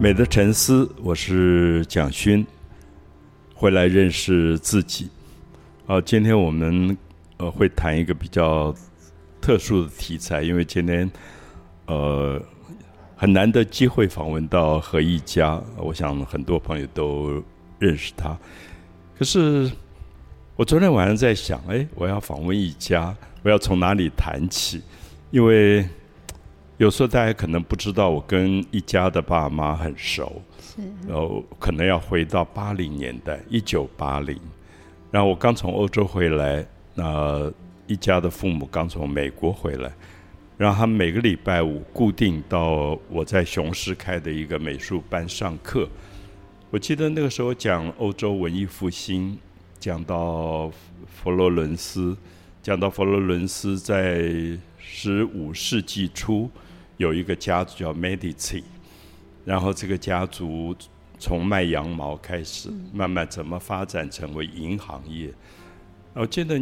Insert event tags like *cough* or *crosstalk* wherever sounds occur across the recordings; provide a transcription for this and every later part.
美的沉思，我是蒋勋，回来认识自己。啊，今天我们呃会谈一个比较特殊的题材，因为今天呃很难得机会访问到何一家，我想很多朋友都认识他。可是我昨天晚上在想，哎，我要访问一家，我要从哪里谈起？因为有时候大家可能不知道，我跟一家的爸妈很熟，然后可能要回到八零年代，一九八零。然后我刚从欧洲回来，那一家的父母刚从美国回来，然后他们每个礼拜五固定到我在雄狮开的一个美术班上课。我记得那个时候讲欧洲文艺复兴，讲到佛罗伦斯，讲到佛罗伦斯在十五世纪初。有一个家族叫 Medici，然后这个家族从卖羊毛开始，慢慢怎么发展成为银行业。我记得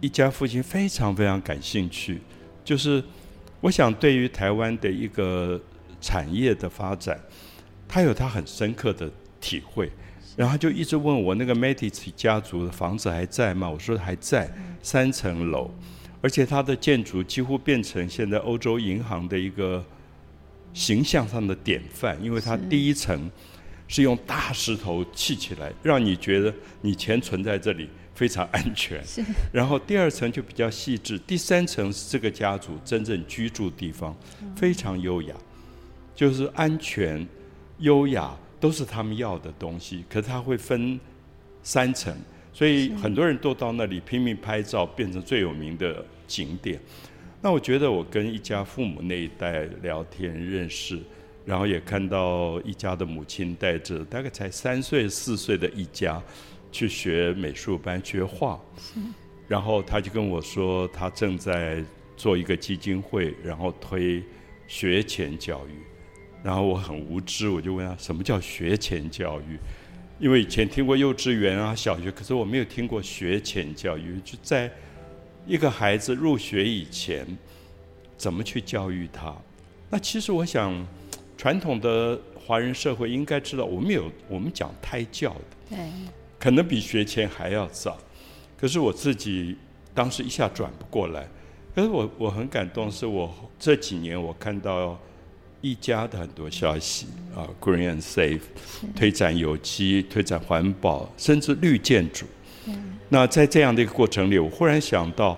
一家父亲非常非常感兴趣，就是我想对于台湾的一个产业的发展，他有他很深刻的体会，然后就一直问我那个 Medici 家族的房子还在吗？我说还在，三层楼。而且它的建筑几乎变成现在欧洲银行的一个形象上的典范，因为它第一层是用大石头砌起来，让你觉得你钱存在这里非常安全。*laughs* 然后第二层就比较细致，第三层是这个家族真正居住地方，非常优雅，就是安全、优雅都是他们要的东西。可是它会分三层，所以很多人都到那里拼命拍照，变成最有名的。景点，那我觉得我跟一家父母那一代聊天认识，然后也看到一家的母亲带着大概才三岁四岁的一家去学美术班学画，然后他就跟我说他正在做一个基金会，然后推学前教育，然后我很无知，我就问他什么叫学前教育，因为以前听过幼稚园啊小学，可是我没有听过学前教育，就在。一个孩子入学以前，怎么去教育他？那其实我想，传统的华人社会应该知道，我们有我们讲胎教的，对，可能比学前还要早。可是我自己当时一下转不过来。可是我我很感动，是我这几年我看到一家的很多消息啊，Green and Safe，推展有机、推展环保，甚至绿建筑。那在这样的一个过程里，我忽然想到，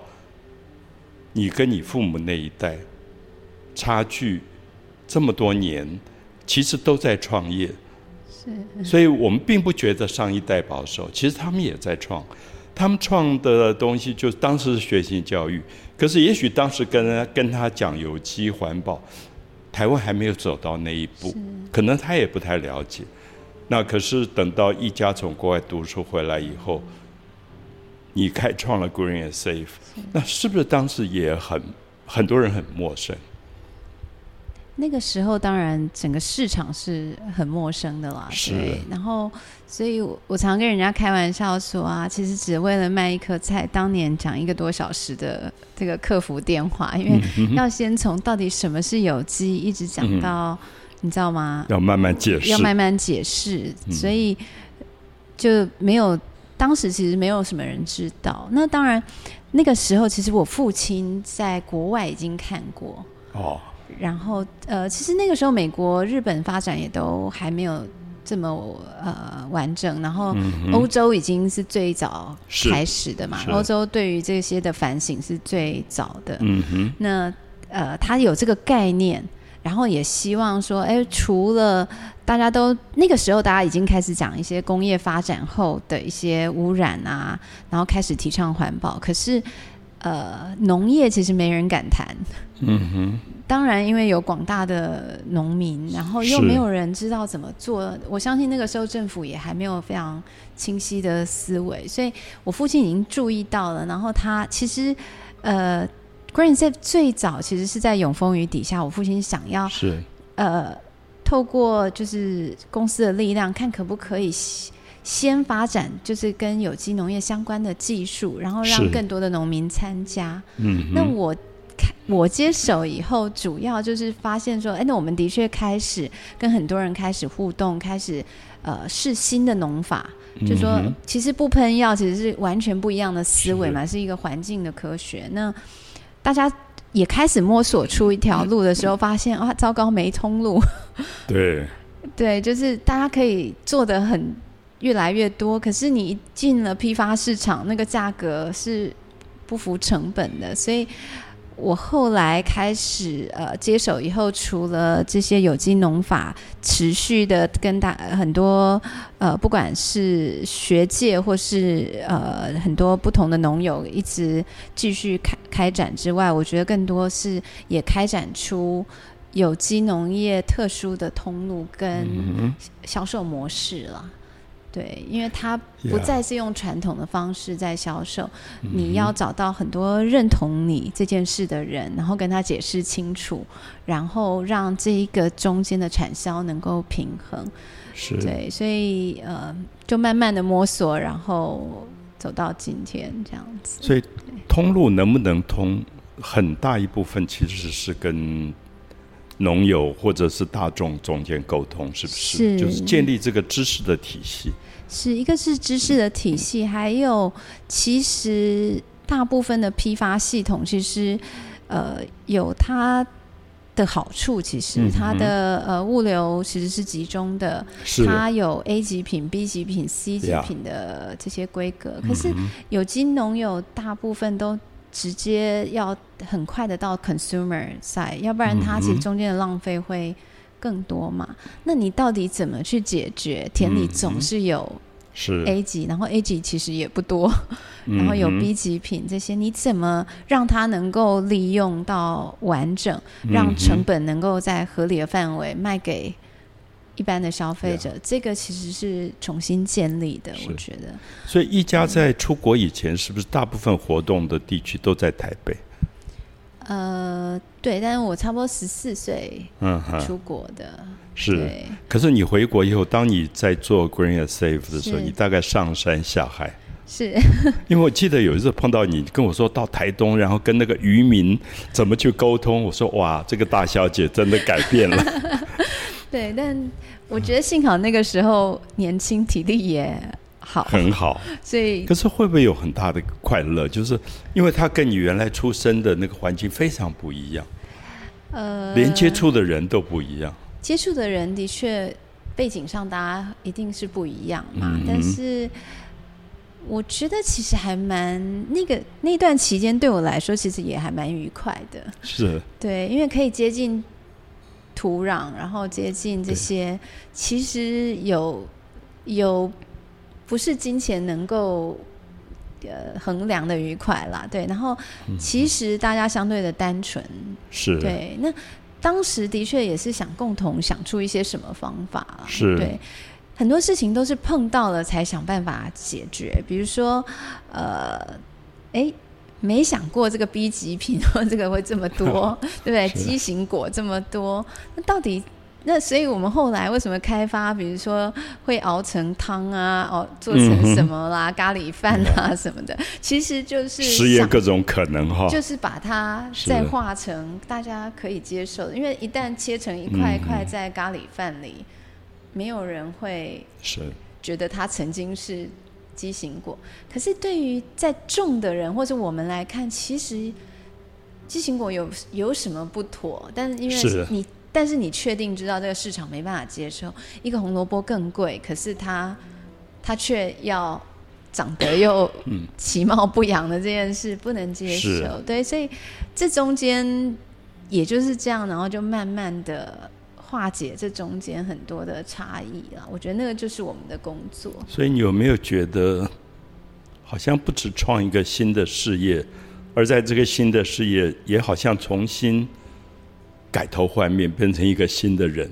你跟你父母那一代差距这么多年，其实都在创业，是，所以我们并不觉得上一代保守，其实他们也在创，他们创的东西就是当时是学习教育，可是也许当时跟跟他讲有机环保，台湾还没有走到那一步，可能他也不太了解。那可是等到一家从国外读书回来以后。你开创了 Green and Safe，那是不是当时也很很多人很陌生？那个时候当然整个市场是很陌生的啦，对。然后，所以我我常跟人家开玩笑说啊，其实只为了卖一颗菜，当年讲一个多小时的这个客服电话，因为要先从到底什么是有机，一直讲到你知道吗？要慢慢解释，要慢慢解释，所以就没有。当时其实没有什么人知道。那当然，那个时候其实我父亲在国外已经看过。哦。然后呃，其实那个时候美国、日本发展也都还没有这么呃完整。然后欧洲已经是最早开始的嘛。欧洲对于这些的反省是最早的。嗯哼。那呃，他有这个概念。然后也希望说，哎，除了大家都那个时候，大家已经开始讲一些工业发展后的一些污染啊，然后开始提倡环保。可是，呃，农业其实没人敢谈。嗯哼。当然，因为有广大的农民，然后又没有人知道怎么做。我相信那个时候政府也还没有非常清晰的思维，所以我父亲已经注意到了。然后他其实，呃。Green Safe 最早其实是在永丰雨底下，我父亲想要是呃透过就是公司的力量，看可不可以先发展就是跟有机农业相关的技术，然后让更多的农民参加。嗯，那我看我接手以后，主要就是发现说，哎，那我们的确开始跟很多人开始互动，开始呃试新的农法，就说其实不喷药其实是完全不一样的思维嘛，是一个环境的科学。那大家也开始摸索出一条路的时候，发现啊，糟糕，没通路。对，*laughs* 对，就是大家可以做的很越来越多，可是你进了批发市场，那个价格是不符成本的，所以。我后来开始呃接手以后，除了这些有机农法，持续的跟大很多呃不管是学界或是呃很多不同的农友一直继续开开展之外，我觉得更多是也开展出有机农业特殊的通路跟销售模式了。对，因为它不再是用传统的方式在销售，你要找到很多认同你这件事的人，然后跟他解释清楚，然后让这一个中间的产销能够平衡。是，对，所以呃，就慢慢的摸索，然后走到今天这样子。所以通路能不能通，很大一部分其实是跟。农友或者是大众中间沟通，是不是？是，就是建立这个知识的体系。是一个是知识的体系，还有其实大部分的批发系统，其实呃有它的好处。其实它的呃物流其实是集中的，它有 A 级品、B 级品、C 级品的这些规格。可是有机农友大部分都。直接要很快的到 consumer side，要不然它其实中间的浪费会更多嘛。那你到底怎么去解决？田里总是有是 A 级，然后 A 级其实也不多，然后有 B 级品这些，你怎么让它能够利用到完整，让成本能够在合理的范围卖给？一般的消费者，这个其实是重新建立的，我觉得。所以，一家在出国以前，是不是大部分活动的地区都在台北？呃，对，但是我差不多十四岁嗯出国的，是。可是你回国以后，当你在做 Green and Safe 的时候，你大概上山下海。是。*laughs* 因为我记得有一次碰到你，跟我说到台东，然后跟那个渔民怎么去沟通。我说哇，这个大小姐真的改变了。对，但我觉得幸好那个时候年轻，体力也好，很好。所以，可是会不会有很大的快乐？就是因为他跟你原来出生的那个环境非常不一样，呃，连接触的人都不一样。接触的人的确背景上，大家一定是不一样嘛。但是，我觉得其实还蛮那个那段期间对我来说，其实也还蛮愉快的。是，对，因为可以接近。土壤，然后接近这些，其实有有不是金钱能够呃衡量的愉快啦，对。然后其实大家相对的单纯，是对。那当时的确也是想共同想出一些什么方法，是对。很多事情都是碰到了才想办法解决，比如说呃，哎。没想过这个 B 级品或这个会这么多，*laughs* 对不对？畸形果这么多，那到底那所以我们后来为什么开发？比如说会熬成汤啊，哦，做成什么啦，咖喱饭啊什么的，其实就是实验各种可能哈，就是把它再化成大家可以接受的。因为一旦切成一块一块在咖喱饭里，没有人会是觉得它曾经是。畸形果，可是对于在种的人或者我们来看，其实畸形果有有什么不妥？但是因为你，但是你确定知道这个市场没办法接受，一个红萝卜更贵，可是它它却要长得又其貌不扬的这件事不能接受，对，所以这中间也就是这样，然后就慢慢的。化解这中间很多的差异啊，我觉得那个就是我们的工作。所以你有没有觉得，好像不止创一个新的事业，而在这个新的事业也好像重新改头换面，变成一个新的人？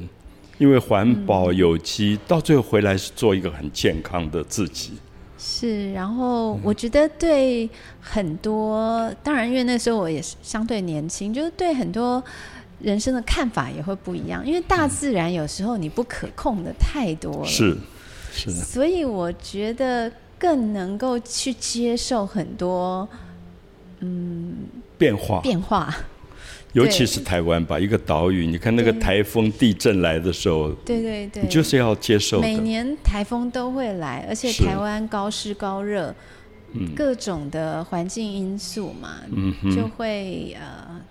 因为环保有机，到最后回来是做一个很健康的自己。是，然后我觉得对很多，当然因为那时候我也是相对年轻，就是对很多。人生的看法也会不一样，因为大自然有时候你不可控的太多了，是是的，所以我觉得更能够去接受很多嗯变化。变化，尤其是台湾吧，一个岛屿，你看那个台风、地震来的时候，对对对，你就是要接受。每年台风都会来，而且台湾高湿高热，各种的环境因素嘛，就会呃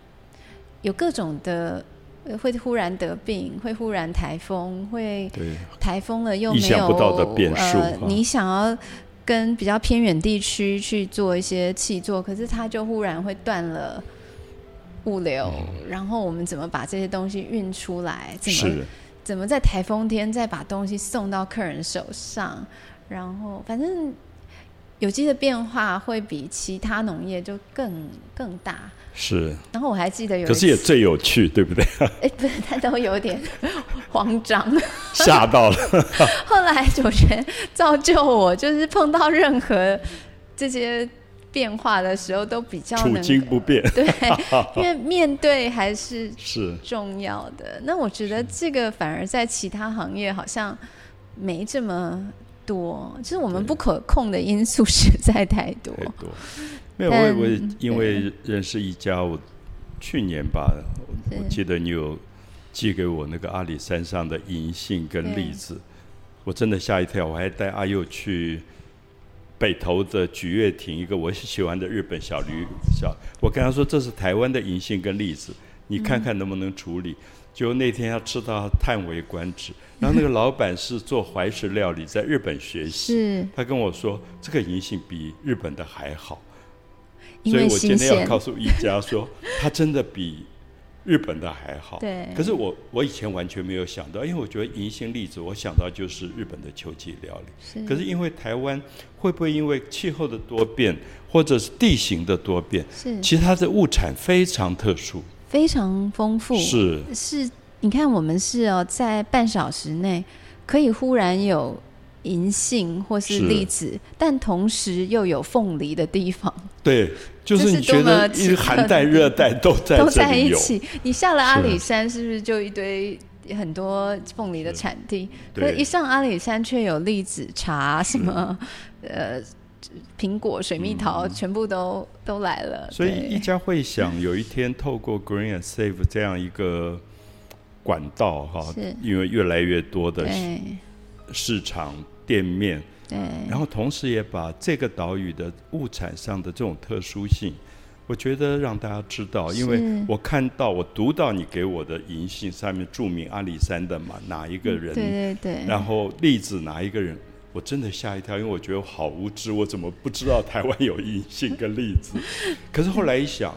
有各种的会忽然得病，会忽然台风，会台风了又没有呃，你想要跟比较偏远地区去做一些气作，可是它就忽然会断了。物流，然后我们怎么把这些东西运出来？怎么怎么在台风天再把东西送到客人手上？然后反正有机的变化会比其他农业就更更大。是。然后我还记得有，可是也最有趣，对不对？*laughs* 哎，不是，他都有点 *laughs* 慌张，吓到了。*laughs* 后来主持人造就我，就是碰到任何这些。变化的时候都比较处境不变，对，因为面对还是是重要的。那我觉得这个反而在其他行业好像没这么多，就是我们不可控的因素实在太多。太多，没有我我因为认识一家，我去年吧，我记得你有寄给我那个阿里山上的银杏跟栗子，我真的吓一跳，我还带阿佑去。北投的菊月亭，一个我喜欢的日本小旅小，我跟他说这是台湾的银杏跟栗子，你看看能不能处理。就那天要吃到叹为观止。*laughs* 然后那个老板是做怀石料理，在日本学习，他跟我说这个银杏比日本的还好，所以我今天要告诉一家说，*laughs* 它真的比。日本的还好，对。可是我我以前完全没有想到，因为我觉得银杏栗子，我想到就是日本的秋季料理。是。可是因为台湾会不会因为气候的多变，或者是地形的多变，是。其实它的物产非常特殊，非常丰富。是。是，你看我们是哦，在半小时内可以忽然有。银杏或是栗子，但同时又有凤梨的地方。对，就是你觉得一寒带、热带都 *laughs* 在都在一起。你下了阿里山，是不是就一堆很多凤梨的产地？可一上阿里山，却有栗子、茶什么呃苹果、水蜜桃，全部都都来了。所以一家会想有一天透过 Green and Safe 这样一个管道哈，因为越来越多的市场。店面，对，然后同时也把这个岛屿的物产上的这种特殊性，我觉得让大家知道，因为我看到我读到你给我的银杏上面注明阿里山的嘛哪一个人，对对对，然后例子哪一个人，我真的吓一跳，因为我觉得好无知，我怎么不知道台湾有银杏跟栗子？*laughs* 可是后来一想，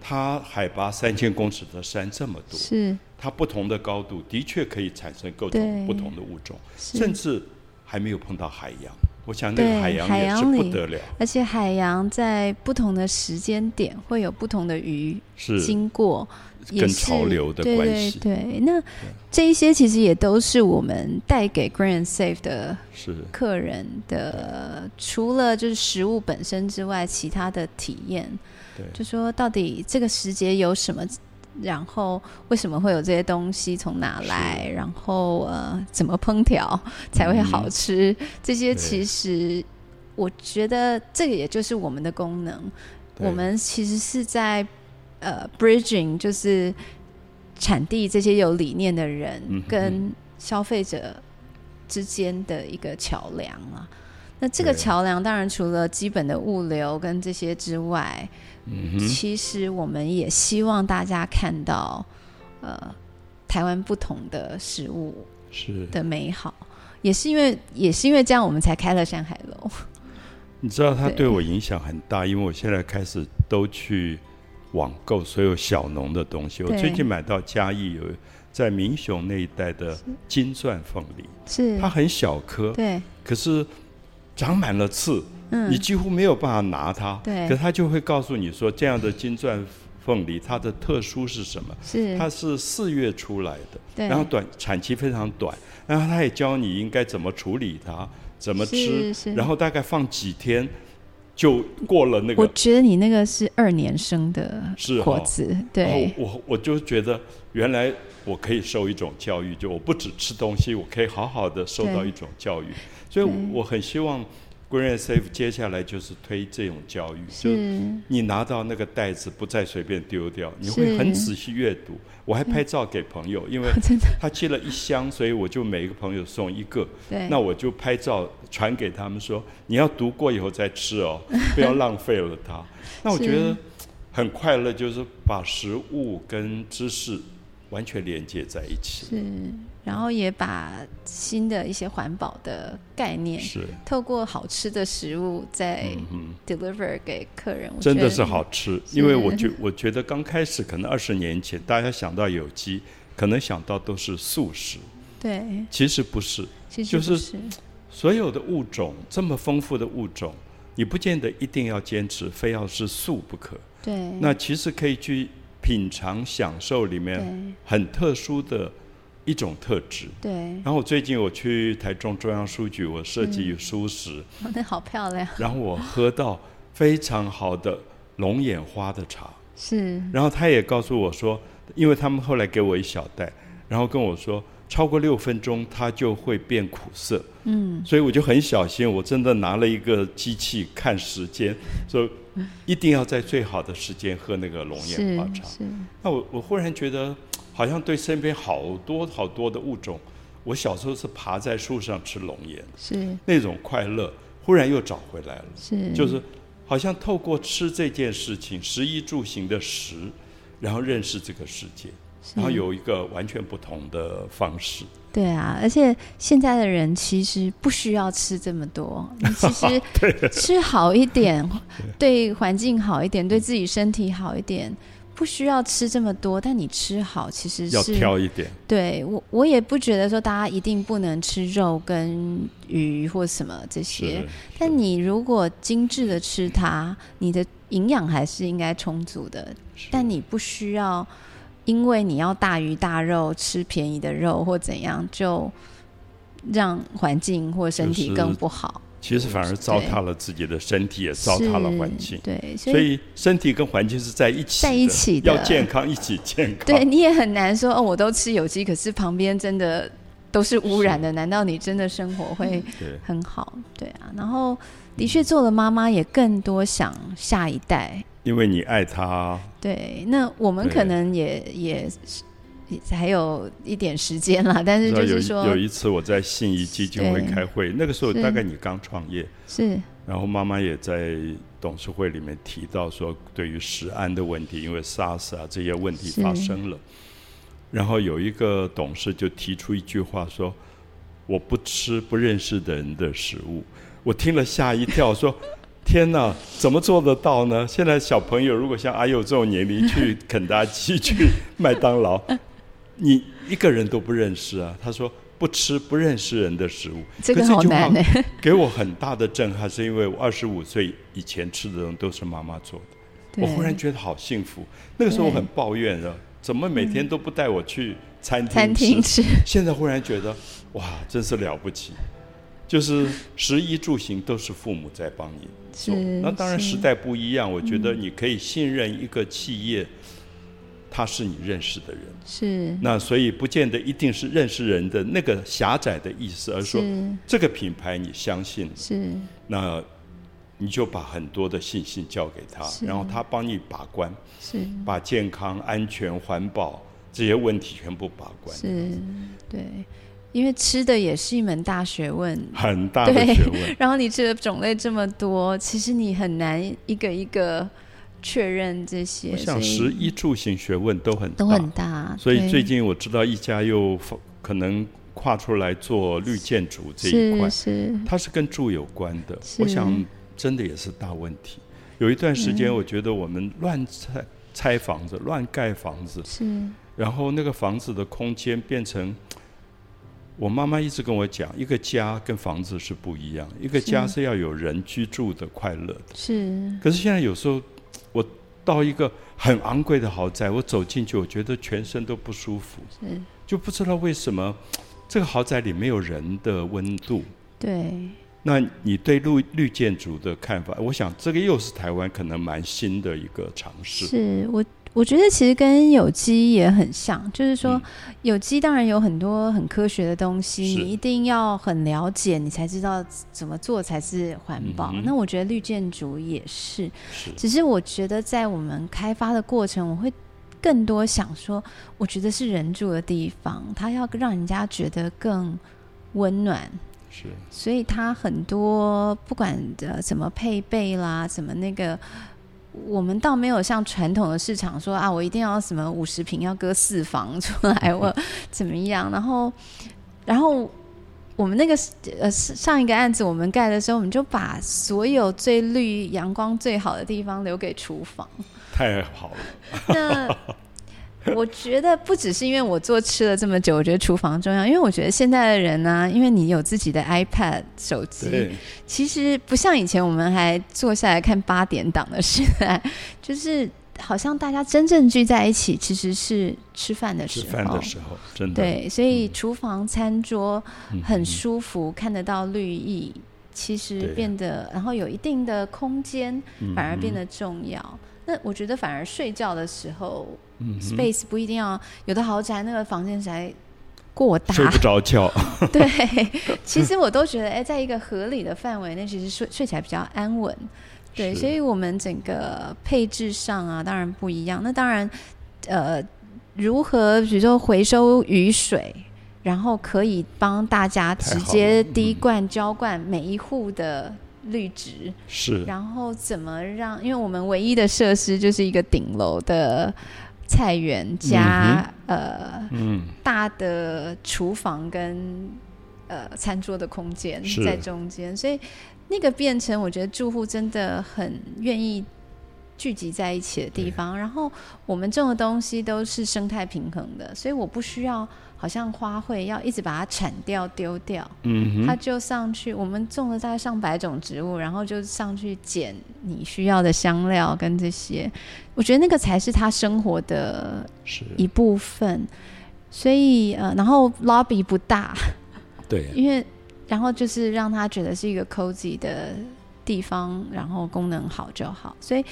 它海拔三千公尺的山这么多，是。它不同的高度的确可以产生各种不同的物种，甚至。还没有碰到海洋，我想那个海洋也是不得了。而且海洋在不同的时间点会有不同的鱼经过，跟潮流的关系。对，那这一些其实也都是我们带给 Grand Safe 的客人的，除了就是食物本身之外，其他的体验。对，就说到底这个时节有什么？然后为什么会有这些东西？从哪来？然后呃，怎么烹调才会好吃？这些其实我觉得这个也就是我们的功能。我们其实是在呃，bridging，就是产地这些有理念的人跟消费者之间的一个桥梁啊。那这个桥梁当然除了基本的物流跟这些之外。嗯其实我们也希望大家看到，呃，台湾不同的食物是的美好，也是因为也是因为这样，我们才开了山海楼。*laughs* 你知道它对我影响很大，因为我现在开始都去网购所有小农的东西。我最近买到嘉义有在民雄那一带的金钻凤梨，是它很小颗，对，可是长满了刺。你几乎没有办法拿它，对，可他就会告诉你说，这样的金钻凤梨它的特殊是什么？是它是四月出来的，对，然后短产期非常短，然后他也教你应该怎么处理它，怎么吃，然后大概放几天就过了那个。我觉得你那个是二年生的果子，对，我我就觉得原来我可以受一种教育，就我不只吃东西，我可以好好的受到一种教育，所以我很希望。Green Safe 接下来就是推这种教育，就你拿到那个袋子不再随便丢掉，你会很仔细阅读。我还拍照给朋友，因为 *laughs* 他寄了一箱，所以我就每一个朋友送一个。那我就拍照传给他们说，你要读过以后再吃哦，*laughs* 不要浪费了它。那我觉得很快乐，就是把食物跟知识完全连接在一起。是。然后也把新的一些环保的概念，是。透过好吃的食物在 deliver 给客人，真的是好吃。因为我觉我觉得刚开始可能二十年前，大家想到有机，可能想到都是素食，对，其实不是，就是。所有的物种这么丰富的物种，你不见得一定要坚持非要是素不可，对，那其实可以去品尝享受里面很特殊的。一种特质。对。然后最近我去台中中央书局，我设计书食。那好漂亮。然后我喝到非常好的龙眼花的茶。是。然后他也告诉我说，因为他们后来给我一小袋，然后跟我说，超过六分钟它就会变苦涩。嗯。所以我就很小心，我真的拿了一个机器看时间，说一定要在最好的时间喝那个龙眼花茶。是。那我我忽然觉得。好像对身边好多好多的物种，我小时候是爬在树上吃龙眼，是那种快乐，忽然又找回来了。是，就是好像透过吃这件事情，食衣住行的食，然后认识这个世界，然后有一个完全不同的方式。对啊，而且现在的人其实不需要吃这么多，*laughs* 其实吃好一点，对环境好一点，对自己身体好一点。不需要吃这么多，但你吃好其实是要挑一点。对我，我也不觉得说大家一定不能吃肉跟鱼或什么这些，但你如果精致的吃它，你的营养还是应该充足的。但你不需要因为你要大鱼大肉吃便宜的肉或怎样，就让环境或身体更不好。其实反而糟蹋了自己的身体，也糟蹋了环境。对，所以身体跟环境是在一起，在一起的，要健康，一起健康。对，你也很难说哦，我都吃有机，可是旁边真的都是污染的，难道你真的生活会很好？对啊，然后的确做了妈妈，也更多想下一代，因为你爱他。对，那我们可能也也。还有一点时间了，但是就是说，有一次我在信义基金会开会，那个时候大概你刚创业，是，然后妈妈也在董事会里面提到说，对于食安的问题，因为 SARS 啊这些问题发生了，然后有一个董事就提出一句话说：“我不吃不认识的人的食物。”我听了吓一跳，说：“天哪，怎么做得到呢？现在小朋友如果像阿佑这种年龄去肯德基、去麦当劳。*laughs* ”你一个人都不认识啊？他说不吃不认识人的食物，这个好难呢。*laughs* 给我很大的震撼，是因为我二十五岁以前吃的东西都是妈妈做的，我忽然觉得好幸福。那个时候我很抱怨的，怎么每天都不带我去餐厅吃？现在忽然觉得哇，真是了不起！就是食衣住行都是父母在帮你做。那当然时代不一样，我觉得你可以信任一个企业。他是你认识的人，是。那所以不见得一定是认识人的那个狭窄的意思，而说这个品牌你相信，是。那你就把很多的信心交给他，然后他帮你把关，是。把健康、安全、环保这些问题全部把关。是，对，因为吃的也是一门大学问，很大的学问。*laughs* 然后你吃的种类这么多，其实你很难一个一个。确认这些，我想食衣住行学问都很都很大，所以最近我知道一家又可能跨出来做绿建筑这一块，是它是跟住有关的。我想真的也是大问题。有一段时间，我觉得我们乱拆拆房子、乱盖房子，是然后那个房子的空间变成，我妈妈一直跟我讲，一个家跟房子是不一样，一个家是要有人居住的快乐的，是。可是现在有时候。我到一个很昂贵的豪宅，我走进去，我觉得全身都不舒服，就不知道为什么这个豪宅里没有人的温度。对，那你对绿绿建筑的看法？我想这个又是台湾可能蛮新的一个尝试。是我。我觉得其实跟有机也很像，就是说有机当然有很多很科学的东西，你一定要很了解，你才知道怎么做才是环保。那我觉得绿建筑也是，只是我觉得在我们开发的过程，我会更多想说，我觉得是人住的地方，它要让人家觉得更温暖。是，所以它很多不管的怎么配备啦，怎么那个。我们倒没有像传统的市场说啊，我一定要什么五十平要割四房出来，我 *laughs* 怎么样？然后，然后我们那个呃上一个案子我们盖的时候，我们就把所有最绿、阳光最好的地方留给厨房，太好了。*laughs* 那。我觉得不只是因为我做吃了这么久，我觉得厨房重要。因为我觉得现在的人呢，因为你有自己的 iPad 手机，其实不像以前我们还坐下来看八点档的时代，就是好像大家真正聚在一起，其实是吃饭的时候。吃饭的时候，真的对，所以厨房餐桌很舒服，看得到绿意，其实变得，然后有一定的空间，反而变得重要。那我觉得反而睡觉的时候，space 不一定要有的豪宅那个房间才过大，睡不着觉。*laughs* 对，其实我都觉得，哎，在一个合理的范围内，其实睡睡起来比较安稳。对，所以我们整个配置上啊，当然不一样。那当然，呃，如何比如说回收雨水，然后可以帮大家直接滴灌浇灌每一户的。绿植是，然后怎么让？因为我们唯一的设施就是一个顶楼的菜园加呃大的厨房跟呃餐桌的空间在中间，所以那个变成我觉得住户真的很愿意聚集在一起的地方。然后我们种的东西都是生态平衡的，所以我不需要。好像花卉要一直把它铲掉丢掉，嗯，它就上去。我们种了大概上百种植物，然后就上去捡你需要的香料跟这些。我觉得那个才是他生活的一部分。所以呃，然后 lobby 不大，对，*laughs* 因为然后就是让他觉得是一个 cozy 的地方，然后功能好就好。所以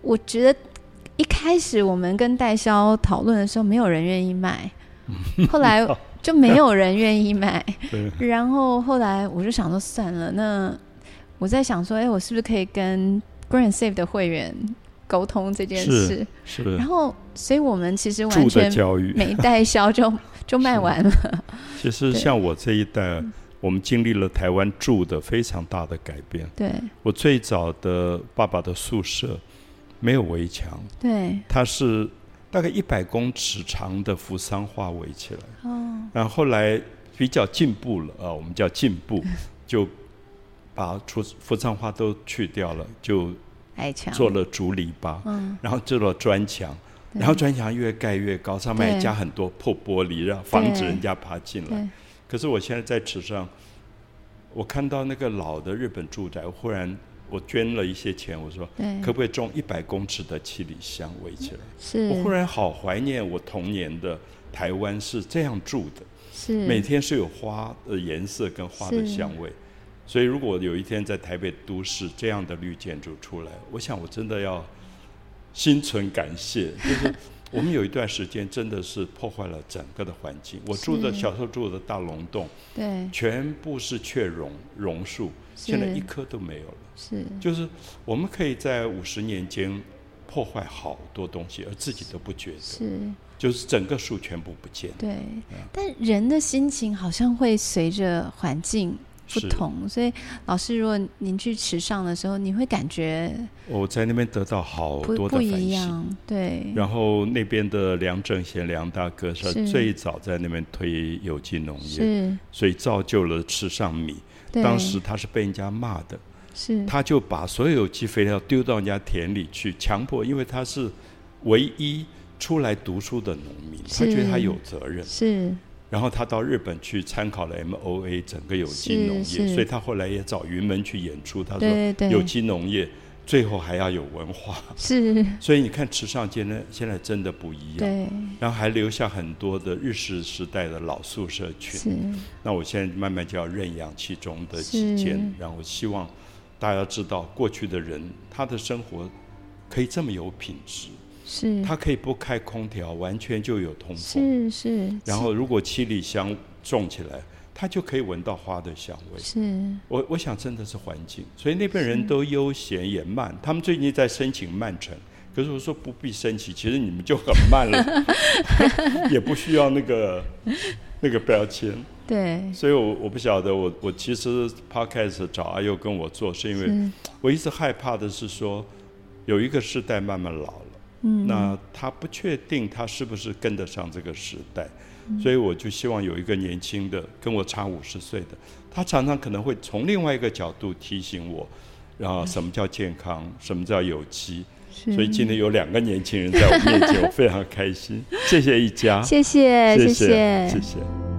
我觉得一开始我们跟代销讨论的时候，没有人愿意卖。*laughs* 后来就没有人愿意买，然后后来我就想说算了，那我在想说，哎，我是不是可以跟 Grand Safe 的会员沟通这件事？是，然后所以我们其实完全没代销就 *laughs* 就卖完了。其实像我这一代，我们经历了台湾住的非常大的改变。对，我最早的爸爸的宿舍没有围墙，对，它是。大概一百公尺长的扶桑花围起来，然后后来比较进步了啊，我们叫进步，*laughs* 就把扶扶桑花都去掉了，就做了竹篱笆，嗯然后做了砖墙，然后砖墙越盖越高，上面还加很多破玻璃，让防止人家爬进来。可是我现在在纸上，我看到那个老的日本住宅，忽然。我捐了一些钱，我说可不可以种一百公尺的七里香围起来？是。我忽然好怀念我童年的台湾是这样住的，是。每天是有花的颜色跟花的香味，所以如果有一天在台北都市这样的绿建筑出来，我想我真的要心存感谢，*laughs* 就是。我们有一段时间真的是破坏了整个的环境。我住的小时候住的大龙洞，对，全部是雀榕榕树，现在一棵都没有了。是，就是我们可以在五十年间破坏好多东西，而自己都不觉得。是，就是整个树全部不见。对，但人的心情好像会随着环境。不同，所以老师，如果您去池上的时候，你会感觉我在那边得到好多的反响，对。然后那边的梁正贤梁大哥是最早在那边推有机农业，所以造就了池上米。当时他是被人家骂的，是他就把所有有机肥料丢到人家田里去，强迫，因为他是唯一出来读书的农民，他觉得他有责任是。然后他到日本去参考了 M O A 整个有机农业，所以他后来也找云门去演出。他说有机农业最后还要有文化。是。*laughs* 所以你看池上街呢，现在真的不一样。对。然后还留下很多的日式时代的老宿舍群。是。那我现在慢慢就要认养其中的几间，然后希望大家知道过去的人他的生活可以这么有品质。是，它可以不开空调，完全就有通风。是是。然后，如果七里香种起来，它就可以闻到花的香味。是。我我想真的是环境，所以那边人都悠闲也慢。他们最近在申请慢城，可是我说不必申请，其实你们就很慢了，*laughs* 也不需要那个那个标签。对。所以我我不晓得，我我其实 podcast 找阿佑跟我做，是因为我一直害怕的是说。有一个世代慢慢老了，嗯，那他不确定他是不是跟得上这个时代，所以我就希望有一个年轻的，跟我差五十岁的，他常常可能会从另外一个角度提醒我，然后什么叫健康，什么叫有机，所以今天有两个年轻人在我面前，我非常开心。谢谢一家，谢谢，谢谢，谢谢。